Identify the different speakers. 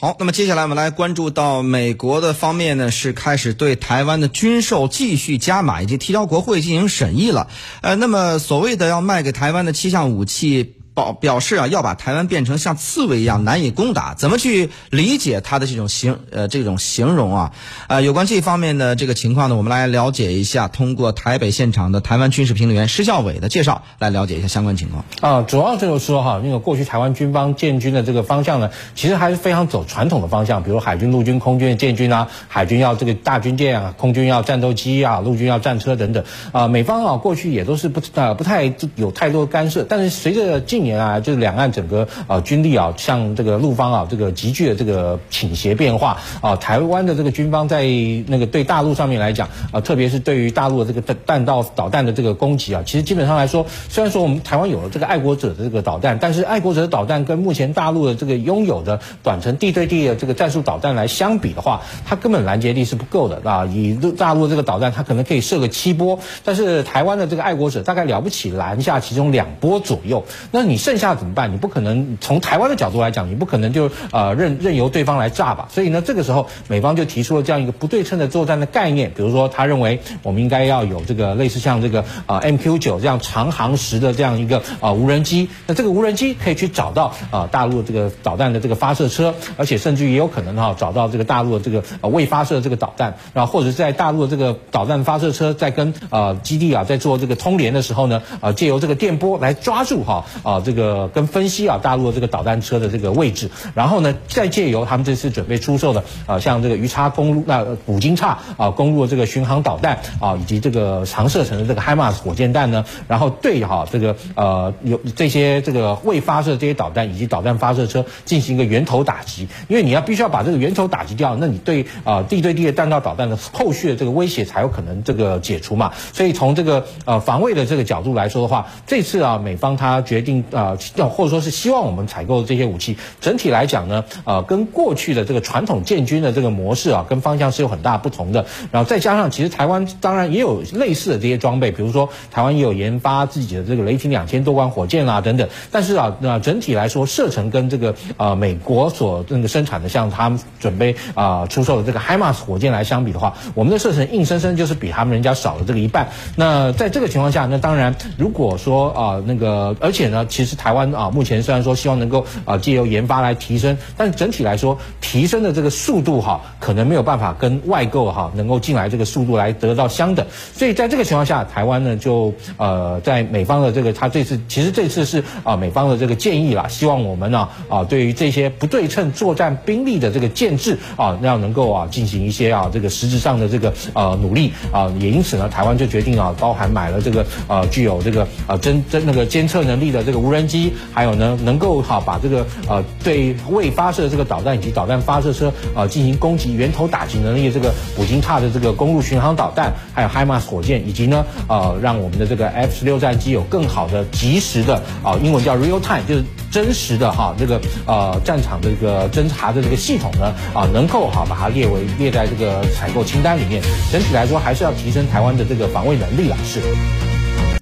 Speaker 1: 好，那么接下来我们来关注到美国的方面呢，是开始对台湾的军售继续加码，以及提交国会进行审议了。呃，那么所谓的要卖给台湾的七项武器。表表示啊，要把台湾变成像刺猬一样难以攻打，怎么去理解他的这种形呃这种形容啊？呃，有关这方面的这个情况呢，我们来了解一下。通过台北现场的台湾军事评论员施孝伟的介绍，来了解一下相关情况。
Speaker 2: 啊，主要就是说哈，那个过去台湾军方建军的这个方向呢，其实还是非常走传统的方向，比如海军、陆军、空军的建军啊，海军要这个大军舰啊，空军要战斗机啊，陆军要战车等等。啊，美方啊过去也都是不呃不太有太多干涉，但是随着近年啊，就是两岸整个啊军力啊向这个陆方啊这个急剧的这个倾斜变化啊，台湾的这个军方在那个对大陆上面来讲啊，特别是对于大陆的这个弹弹道导弹的这个攻击啊，其实基本上来说，虽然说我们台湾有了这个爱国者的这个导弹，但是爱国者的导弹跟目前大陆的这个拥有的短程地对地的这个战术导弹来相比的话，它根本拦截力是不够的啊。以大陆这个导弹，它可能可以射个七波，但是台湾的这个爱国者大概了不起拦下其中两波左右，那你剩下怎么办？你不可能从台湾的角度来讲，你不可能就呃任任由对方来炸吧。所以呢，这个时候美方就提出了这样一个不对称的作战的概念，比如说他认为我们应该要有这个类似像这个呃 MQ 九这样长航时的这样一个呃无人机。那这个无人机可以去找到呃大陆这个导弹的这个发射车，而且甚至于也有可能哈找到这个大陆的这个呃未发射这个导弹，然后或者在大陆的这个导弹发射车在跟呃基地啊在做这个通联的时候呢，呃借由这个电波来抓住哈啊这个跟分。析啊，大陆的这个导弹车的这个位置，然后呢，再借由他们这次准备出售的啊，像这个鱼叉公路、那捕鲸叉啊公路的这个巡航导弹啊，以及这个长射程的这个海马斯火箭弹呢，然后对哈这个呃有这些这个未发射这些导弹以及导弹发射车进行一个源头打击，因为你要必须要把这个源头打击掉，那你对啊地对地的弹道导弹的后续的这个威胁才有可能这个解除嘛。所以从这个呃防卫的这个角度来说的话，这次啊美方他决定啊要或者说。是希望我们采购的这些武器，整体来讲呢，呃，跟过去的这个传统建军的这个模式啊，跟方向是有很大不同的。然后再加上，其实台湾当然也有类似的这些装备，比如说台湾也有研发自己的这个雷霆两千多管火箭啦等等。但是啊，那整体来说，射程跟这个呃美国所那个生产的，像他们准备啊出售的这个海马斯火箭来相比的话，我们的射程硬生生就是比他们人家少了这个一半。那在这个情况下，那当然如果说啊那个，而且呢，其实台湾啊目前虽然说希望能够啊借由研发来提升，但整体来说提升的这个速度哈，可能没有办法跟外购哈能够进来这个速度来得到相等。所以在这个情况下，台湾呢就呃在美方的这个他这次其实这次是啊美方的这个建议啦，希望我们呢啊对于这些不对称作战兵力的这个建制啊，要能够啊进行一些啊这个实质上的这个呃努力啊，也因此呢台湾就决定啊包含买了这个呃具有这个呃侦侦那个监测能力的这个无人机，还有。呢能够哈把这个呃对未发射的这个导弹以及导弹发射车啊进行攻击源头打击能力这个捕鲸叉的这个公路巡航导弹，还有海马斯火箭，以及呢呃让我们的这个 F 十六战机有更好的及时的啊英文叫 real time 就是真实的哈这个呃战场的这个侦查的这个系统呢啊能够哈把它列为列在这个采购清单里面。整体来说还是要提升台湾的这个防卫能力啊是。